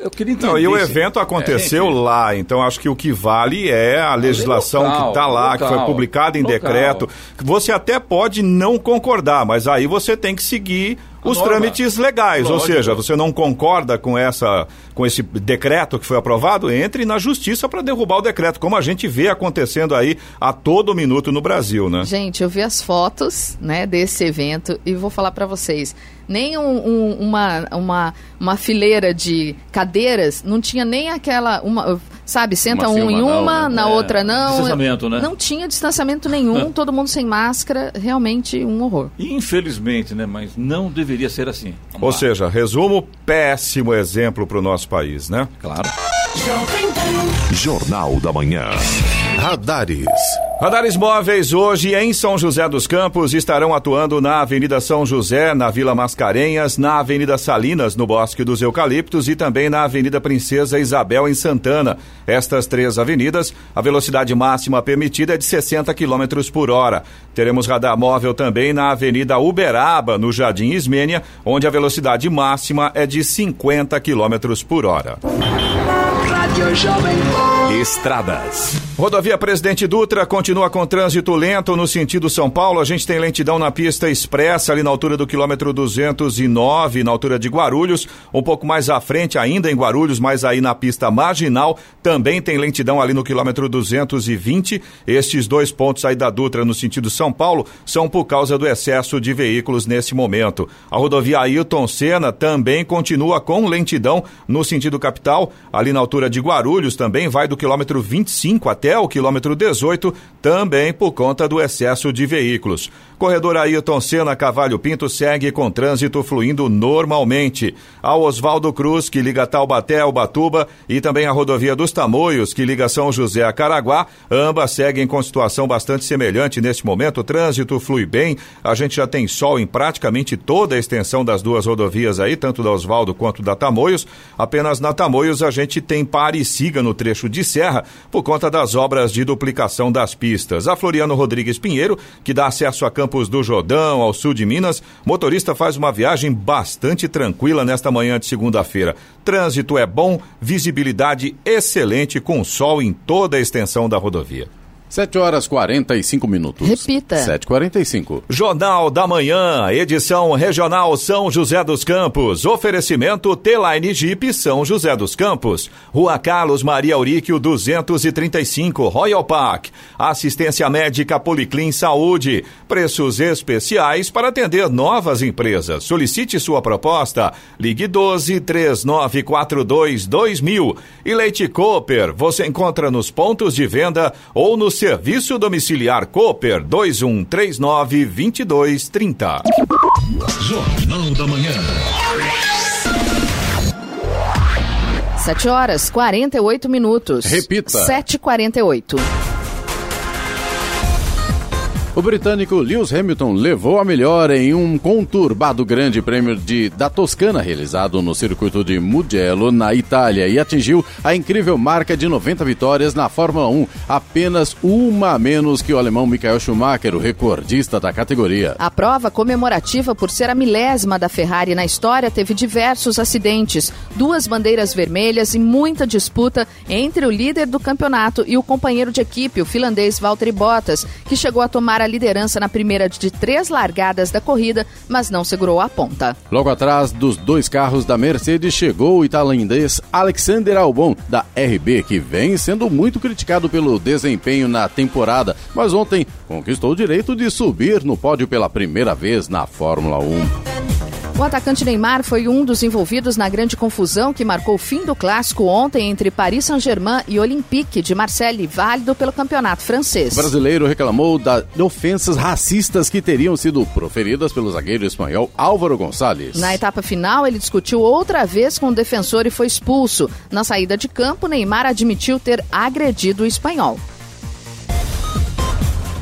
Speaker 4: Eu queria entender.
Speaker 3: Não, e o evento aconteceu
Speaker 4: É,
Speaker 3: lá, então acho que o que vale é a legislação
Speaker 4: local,
Speaker 3: que está lá, que foi
Speaker 4: local,
Speaker 3: publicada em
Speaker 4: local.
Speaker 3: decreto. Você até pode não concordar, mas aí você tem que seguir
Speaker 4: A
Speaker 3: os
Speaker 4: norma.
Speaker 3: trâmites legais, ou
Speaker 4: Lógico.
Speaker 3: seja, você não concorda com essa com esse decreto que foi aprovado, entre na justiça para derrubar o decreto, como a gente vê acontecendo aí a todo minuto no Brasil, né?
Speaker 2: Gente, eu vi as fotos, né, desse evento e vou falar para vocês. Nem um- um- uma, uma, uma fileira de cadeiras, não tinha nem aquela, uma, sabe, senta
Speaker 1: Uma
Speaker 2: um em
Speaker 1: uma não,
Speaker 2: uma,
Speaker 1: né?
Speaker 2: na
Speaker 4: É,
Speaker 2: outra não.
Speaker 4: distanciamento, né?
Speaker 2: Não tinha distanciamento nenhum, todo mundo sem máscara, realmente um horror.
Speaker 4: Infelizmente, né? Mas não deveria ser assim. Vamos
Speaker 3: Ou
Speaker 4: lá.
Speaker 3: seja, resumo, péssimo exemplo para o nosso país, né?
Speaker 4: Claro.
Speaker 6: Jornal da Manhã.
Speaker 1: Radares.
Speaker 3: Radares móveis hoje em São José dos Campos estarão atuando na Avenida São José, na Vila Mascarenhas, na Avenida Salinas, no Bosque dos Eucaliptos e também na Avenida Princesa Isabel, em Santana. Estas três avenidas, a velocidade máxima permitida é de 60 km por hora. Teremos radar móvel também na Avenida Uberaba, no Jardim Ismênia, onde a velocidade máxima é de 50 km por hora.
Speaker 6: Estradas.
Speaker 3: Rodovia Presidente Dutra continua com trânsito lento no sentido São Paulo. A gente tem lentidão na pista expressa ali na altura do quilômetro 209, na altura de Guarulhos. Um pouco mais à frente ainda em Guarulhos, mas aí na pista marginal também tem lentidão ali no quilômetro 220. Estes dois pontos aí da Dutra no sentido São Paulo são por causa do excesso de veículos nesse momento. A rodovia Ailton Senna também continua com lentidão no sentido capital, ali na altura de Guarulhos também vai do quilômetro 25 até o quilômetro 18, também por conta do excesso de veículos. Corredor Ailton Senna Cavalho Pinto segue com trânsito fluindo normalmente. A Oswaldo Cruz, que liga Taubaté ao Batuba, e também a rodovia dos Tamoios, que liga São José a Caraguá, ambas seguem com situação bastante semelhante neste momento. O trânsito flui bem, a gente já tem sol em praticamente toda a extensão das duas rodovias aí, tanto da Oswaldo quanto da Tamoios. Apenas na Tamoios a gente tem pare e siga no trecho de serra por conta das obras de duplicação das pistas. A Floriano Rodrigues Pinheiro, que dá acesso a Campos do Jordão, ao sul de Minas, motorista faz uma viagem bastante tranquila nesta manhã de segunda-feira. Trânsito é bom, visibilidade excelente com sol em toda a extensão da rodovia.
Speaker 1: 7 horas 45 minutos.
Speaker 2: Repita.
Speaker 1: 7h45.
Speaker 3: Jornal da Manhã, edição regional São José dos Campos. Oferecimento T-Line Jeep São José dos Campos. Rua Carlos Maria Auríquio 235, Royal Park. Assistência médica Policlin Saúde. Preços especiais para atender novas empresas. Solicite sua proposta. Ligue 12 3942 2000. E Leite Cooper, você encontra nos pontos de venda ou nos Serviço Domiciliar Cooper 2139 2230.
Speaker 6: Jornal da Manhã.
Speaker 2: 7 horas 48 minutos.
Speaker 1: Repita.
Speaker 2: 7h48.
Speaker 1: O britânico Lewis Hamilton levou a melhor em um conturbado grande prêmio de, da Toscana realizado no circuito de Mugello, na Itália, e atingiu a incrível marca de 90 vitórias na Fórmula 1, apenas uma a menos que o alemão Michael Schumacher, o recordista da categoria.
Speaker 2: A prova comemorativa por ser a milésima da Ferrari na história teve diversos acidentes, duas bandeiras vermelhas e muita disputa entre o líder do campeonato e o companheiro de equipe, o finlandês Valtteri Bottas, que chegou a tomar a liderança na primeira de três largadas da corrida, mas não segurou a ponta.
Speaker 1: Logo atrás dos dois carros da Mercedes chegou o tailandês Alexander Albon, da RB, que vem sendo muito criticado pelo desempenho na temporada, mas ontem conquistou o direito de subir no pódio pela primeira vez na Fórmula 1.
Speaker 2: O atacante Neymar foi um dos envolvidos na grande confusão que marcou o fim do clássico ontem entre Paris Saint-Germain e Olympique de Marseille, válido pelo campeonato francês.
Speaker 1: O brasileiro reclamou das ofensas racistas que teriam sido proferidas pelo zagueiro espanhol Álvaro Gonçalves.
Speaker 2: Na etapa final, ele discutiu outra vez com o defensor e foi expulso. Na saída de campo, Neymar admitiu ter agredido o espanhol.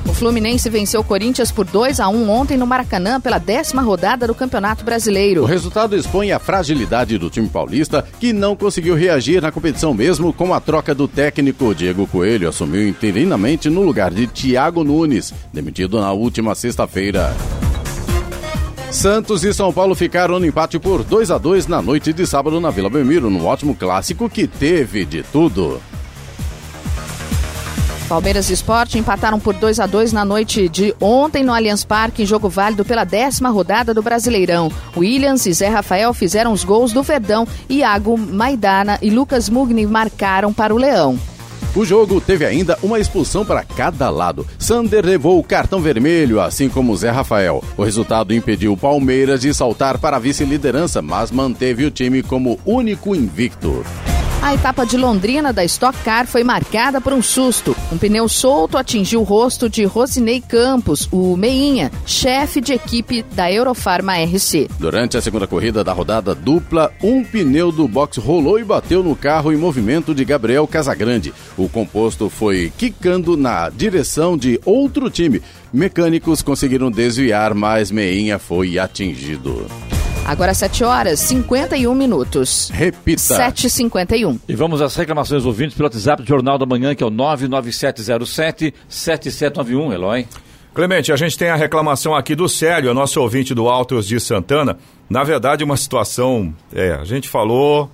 Speaker 2: O Fluminense venceu o Corinthians por 2 a 1 ontem no Maracanã pela décima rodada do Campeonato Brasileiro.
Speaker 1: O resultado expõe a fragilidade do time paulista, que não conseguiu reagir na competição mesmo com a troca do técnico. Diego Coelho assumiu interinamente no lugar de Thiago Nunes, demitido na última sexta-feira. Santos e São Paulo ficaram no empate por 2 a 2 na noite de sábado na Vila Belmiro, num ótimo clássico que teve de tudo.
Speaker 2: Palmeiras e Sport empataram por 2 a 2 na noite de ontem no Allianz Parque, em jogo válido pela décima rodada do Brasileirão. Williams e Zé Rafael fizeram os gols do Verdão, Iago Maidana e Lucas Mugni marcaram para o Leão.
Speaker 1: O jogo teve ainda uma expulsão para cada lado. Sander levou o cartão vermelho, assim como Zé Rafael. O resultado impediu o Palmeiras de saltar para a vice-liderança, mas manteve o time como único invicto.
Speaker 2: A etapa de Londrina da Stock Car foi marcada por um susto. Um pneu solto atingiu o rosto de Rosinei Campos, o Meinha, chefe de equipe da Eurofarma RC.
Speaker 1: Durante a segunda corrida da rodada dupla, um pneu do box rolou e bateu no carro em movimento de Gabriel Casagrande. O composto foi quicando na direção de outro time. Mecânicos conseguiram desviar, mas Meinha foi atingido.
Speaker 2: Agora 7 horas 51 minutos.
Speaker 1: Repita.
Speaker 2: 7h51.
Speaker 4: E vamos às reclamações ouvintes pelo WhatsApp do Jornal da Manhã, que é o 99707-7791, Eloy.
Speaker 3: Clemente, a gente tem a reclamação aqui do Célio, nosso ouvinte do Altos de Santana. Na verdade, uma situação. É, a gente falou.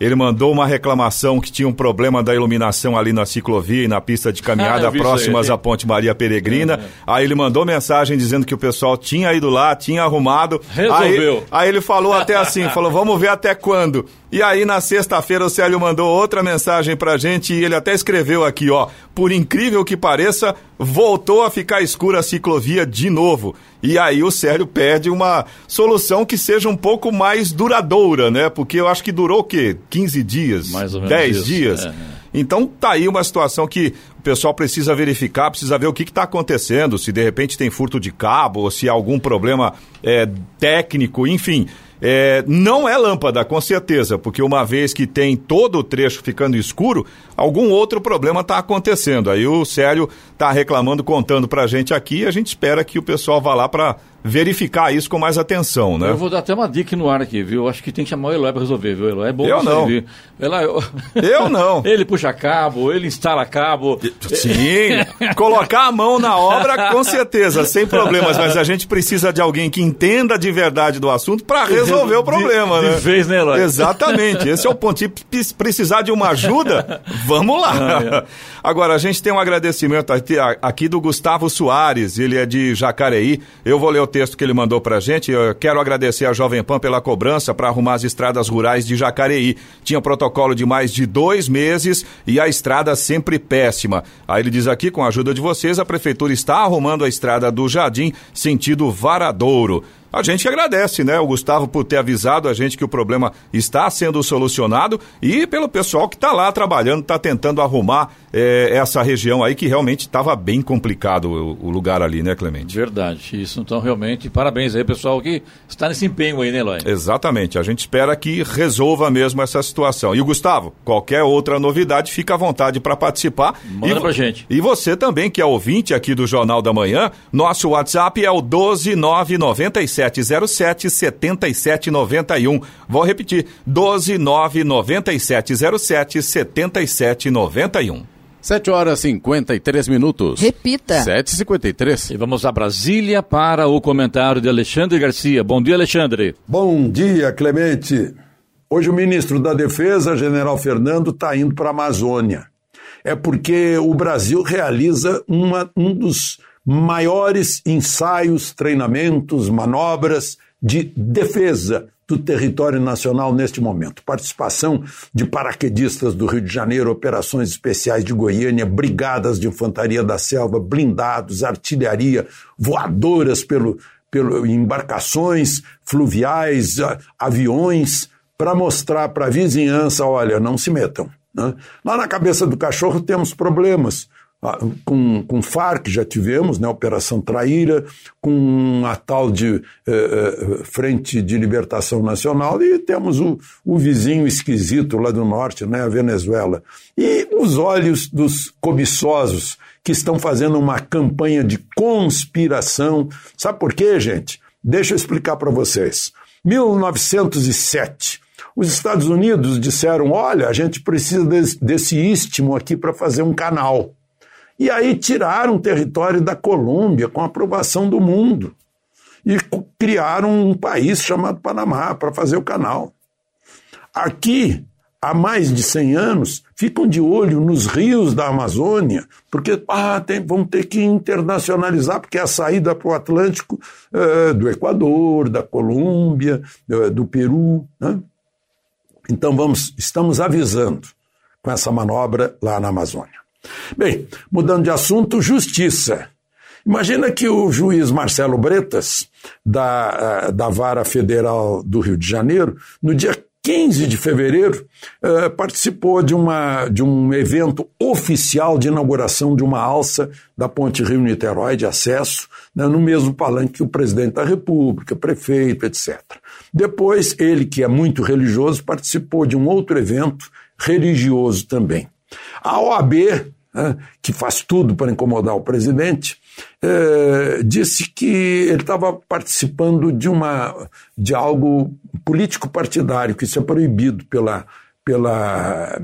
Speaker 3: Ele mandou uma reclamação que tinha um problema da iluminação ali na ciclovia e na pista de caminhada
Speaker 4: Ah,
Speaker 3: próximas à Ponte Maria Peregrina. Aí ele mandou mensagem dizendo que o pessoal tinha ido lá, tinha arrumado.
Speaker 4: Resolveu.
Speaker 3: Aí, aí ele falou até assim, falou, vamos ver até quando. E aí na sexta-feira o Célio mandou outra mensagem pra gente e ele até escreveu aqui, ó, por incrível que pareça, voltou a ficar escura a ciclovia de novo. E aí o Célio pede uma solução que seja um pouco mais duradoura, né? Porque eu acho que durou o quê? 15 dias?
Speaker 4: Mais ou menos
Speaker 3: 10
Speaker 4: isso,
Speaker 3: dias?
Speaker 4: é.
Speaker 3: Então tá aí uma situação que o pessoal precisa verificar, precisa ver o que está acontecendo, se de repente tem furto de cabo, ou se há algum problema é, técnico, enfim. É, não é lâmpada, com certeza, porque uma vez que tem todo o trecho ficando escuro, algum outro problema está acontecendo. Aí o Célio está reclamando, contando pra gente aqui, e a gente espera que o pessoal vá lá para verificar isso com mais atenção, né?
Speaker 4: Eu vou dar até uma dica no ar aqui, viu? Acho que tem que chamar o Eloy pra resolver, viu, Eloy? É bom
Speaker 3: Eu não.
Speaker 4: Eloy, eu...
Speaker 3: Eu não.
Speaker 4: ele puxa cabo, ele instala cabo.
Speaker 3: Sim, colocar a mão na obra, com certeza, sem problemas, mas a gente precisa de alguém que entenda de verdade do assunto para resolver o problema,
Speaker 4: de,
Speaker 3: né?
Speaker 4: De vez, né, Eloy?
Speaker 3: Exatamente, esse é o ponto. E se precisar de uma ajuda, vamos lá.
Speaker 4: Ah, é.
Speaker 3: Agora, a gente tem um agradecimento aqui, aqui do Gustavo Soares, ele é de Jacareí. Eu vou ler o texto que ele mandou pra gente. Eu quero agradecer a Jovem Pan pela cobrança para arrumar as estradas rurais de Jacareí. Tinha protocolo de mais de dois meses e a estrada sempre péssima. Aí ele diz aqui, com a ajuda de vocês, a prefeitura está arrumando a estrada do Jardim, sentido Varadouro. A gente agradece, né, o Gustavo, por ter avisado a gente que o problema está sendo solucionado e pelo pessoal que está lá trabalhando, está tentando arrumar eh, essa região aí que realmente estava bem complicado o, o lugar ali, né, Clemente?
Speaker 4: Verdade, isso então realmente, parabéns aí pessoal que está nesse empenho aí, né, Eloy?
Speaker 3: Exatamente, a gente espera que resolva mesmo essa situação. E o Gustavo, qualquer outra novidade, fica à vontade para participar.
Speaker 4: Manda
Speaker 3: e,
Speaker 4: pra gente.
Speaker 3: E você também, que é ouvinte aqui do Jornal da Manhã, nosso WhatsApp é o 1299707 7791. Vou repetir, 1299707 7791.
Speaker 1: 7 horas e 53 minutos.
Speaker 2: Repita.
Speaker 1: 7h53.
Speaker 4: E vamos a Brasília para o comentário de Alexandre Garcia. Bom dia, Alexandre.
Speaker 5: Bom dia, Clemente. Hoje o ministro da Defesa, general Fernando, está indo para a Amazônia. É porque o Brasil realiza uma, um dos maiores ensaios, treinamentos, manobras de defesa do território nacional neste momento. Participação de paraquedistas do Rio de Janeiro, operações especiais de Goiânia, brigadas de infantaria da selva, blindados, artilharia, voadoras pelo, pelo embarcações fluviais, aviões, para mostrar para a vizinhança, olha, não se metam. né? Lá na cabeça do cachorro temos problemas. Ah, Com, com FARC já tivemos, né, Operação Traíra, com a tal de eh, eh, Frente de Libertação Nacional, e temos o, o vizinho esquisito lá do norte, né, a Venezuela. E os olhos dos cobiçosos que estão fazendo uma campanha de conspiração. Sabe por quê, gente? Deixa eu explicar para vocês. 1907, os Estados Unidos disseram: olha, a gente precisa desse, desse istmo aqui para fazer um canal. E aí tiraram território da Colômbia com aprovação do mundo. E criaram um país chamado Panamá para fazer o canal. Aqui, há mais de 100 anos, ficam de olho nos rios da Amazônia, porque ah, tem, vão ter que internacionalizar, porque é a saída para o Atlântico eh, do Equador, da Colômbia, eh, do Peru. Né? Então vamos, estamos avisando com essa manobra lá na Amazônia. Bem, mudando de assunto, justiça. Imagina que o juiz Marcelo Bretas, da, eh, da Vara Federal do Rio de Janeiro, no dia 15 de fevereiro, uh, participou de, uma, de um evento oficial de inauguração de uma alça da Ponte Rio-Niterói de acesso, né, no mesmo palanque que o presidente da República, prefeito, etc. Depois, ele, que é muito religioso, participou de um outro evento religioso também. A OAB, né, que faz tudo para incomodar o presidente, eh, disse que ele estava participando de, uma, de algo político-partidário, que isso é proibido pela, pela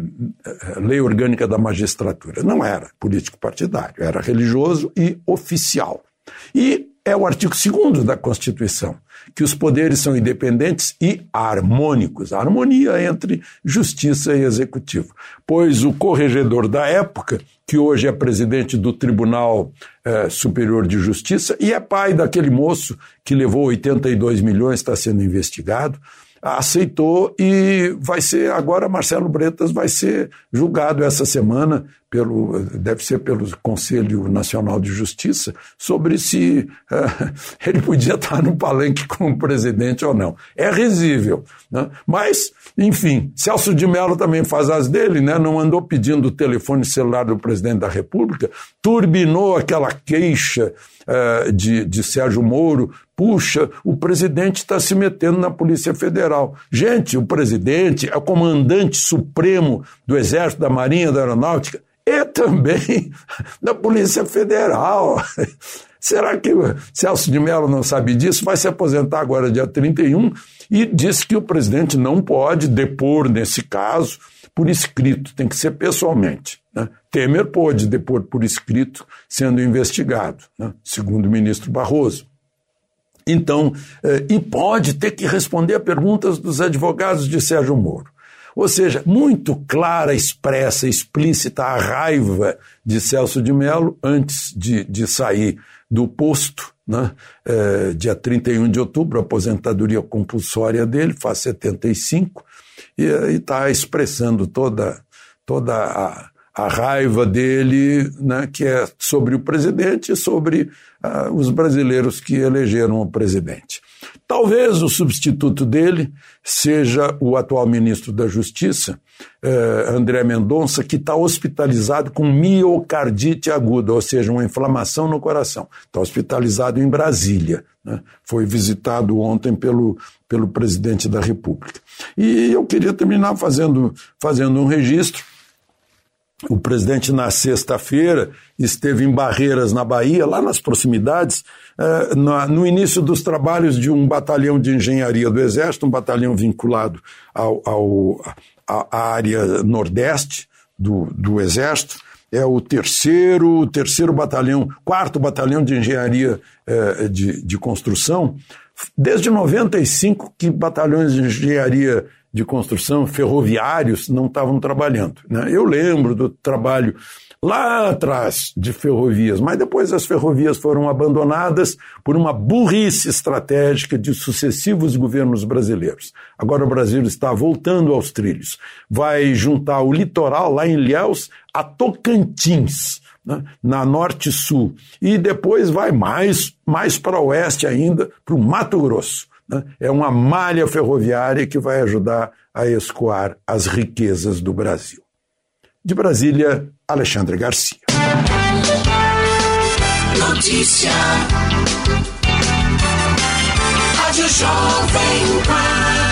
Speaker 5: eh, lei orgânica da magistratura. Não era político-partidário, era religioso e oficial. E é o artigo 2 da Constituição, que os poderes são independentes e harmônicos, a harmonia entre justiça e executivo. Pois o corregedor da época, que hoje é presidente do Tribunal eh, Superior de Justiça e é pai daquele moço que levou 82 milhões, está sendo investigado, aceitou e vai ser agora Marcelo Bretas vai ser julgado essa semana pelo deve ser pelo Conselho Nacional de Justiça sobre se uh, ele podia estar no palanque como presidente ou não. É risível, né? mas enfim, Celso de Mello também faz as dele, né? Não andou pedindo o telefone celular do presidente da República, turbinou aquela queixa uh, de, de Sérgio Moro Puxa, o presidente está se metendo na Polícia Federal. Gente, o presidente é o comandante supremo do Exército, da Marinha, da Aeronáutica e também da Polícia Federal. Será que Celso de Mello não sabe disso? Vai se aposentar agora, dia 31, e disse que o presidente não pode depor, nesse caso, por escrito, tem que ser pessoalmente. Né? Temer pôde depor por escrito, sendo investigado, né? segundo o ministro Barroso. Então, eh, e pode ter que responder a perguntas dos advogados de Sérgio Moro. Ou seja, muito clara, expressa, explícita a raiva de Celso de Mello antes de, de sair do posto, né? É, dia 31 de outubro, aposentadoria compulsória dele, faz 75, e está expressando toda, toda a, a raiva dele, né, que é sobre o presidente e sobre uh, os brasileiros que elegeram o presidente. Talvez o substituto dele seja o atual ministro da Justiça, uh, André Mendonça, que está hospitalizado com miocardite aguda, ou seja, uma inflamação no coração. Está hospitalizado em Brasília. Né? Foi visitado ontem pelo, pelo presidente da República. E eu queria terminar fazendo, fazendo um registro o presidente, na sexta-feira, esteve em Barreiras, na Bahia, lá nas proximidades, eh, no início dos trabalhos de um batalhão de engenharia do Exército, um batalhão vinculado ao, ao, à área nordeste do, do Exército. É o terceiro, terceiro batalhão, quarto batalhão de engenharia eh, de, de construção. Desde 95 que batalhões de engenharia de construção, ferroviários, não estavam trabalhando. Né? Eu lembro do trabalho lá atrás de ferrovias, mas depois as ferrovias foram abandonadas por uma burrice estratégica de sucessivos governos brasileiros. Agora o Brasil está voltando aos trilhos. Vai juntar o litoral lá em Ilhéus a Tocantins. Né, na norte-sul, e depois vai mais, mais para oeste ainda, para o Mato Grosso. Né? É uma malha ferroviária que vai ajudar a escoar as riquezas do Brasil. De Brasília, Alexandre Garcia. Notícia.
Speaker 2: Rádio Jovem Pan.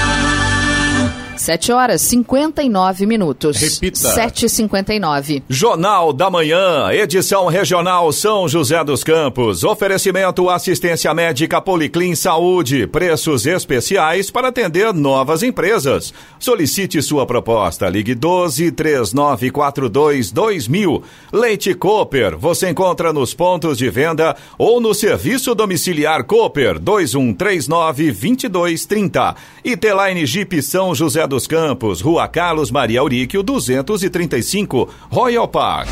Speaker 2: 7 horas 59 minutos.
Speaker 3: Repita.
Speaker 2: 7h59.
Speaker 3: Jornal da Manhã, edição regional São José dos Campos. Oferecimento assistência médica Policlin Saúde. Preços especiais para atender novas empresas. Solicite sua proposta. Ligue 12 3942 2000. Leite Cooper. Você encontra nos pontos de venda ou no serviço domiciliar Cooper 2139 2230. E Teline Jeep São José dos Campos, Rua Carlos Maria Auríquio, 235, Royal Park.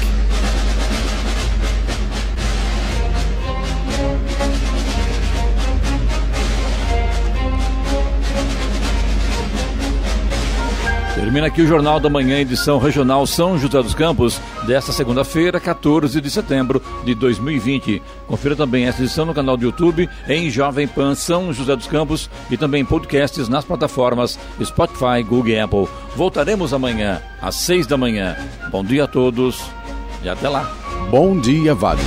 Speaker 4: Termina aqui o Jornal da Manhã, edição regional São José dos Campos, desta segunda-feira, 14 de setembro de 2020. Confira também essa edição no canal do YouTube em Jovem Pan São José dos Campos e também podcasts nas plataformas Spotify, Google e Apple. Voltaremos amanhã às seis da manhã. Bom dia a todos e até lá.
Speaker 1: Bom dia, Vale.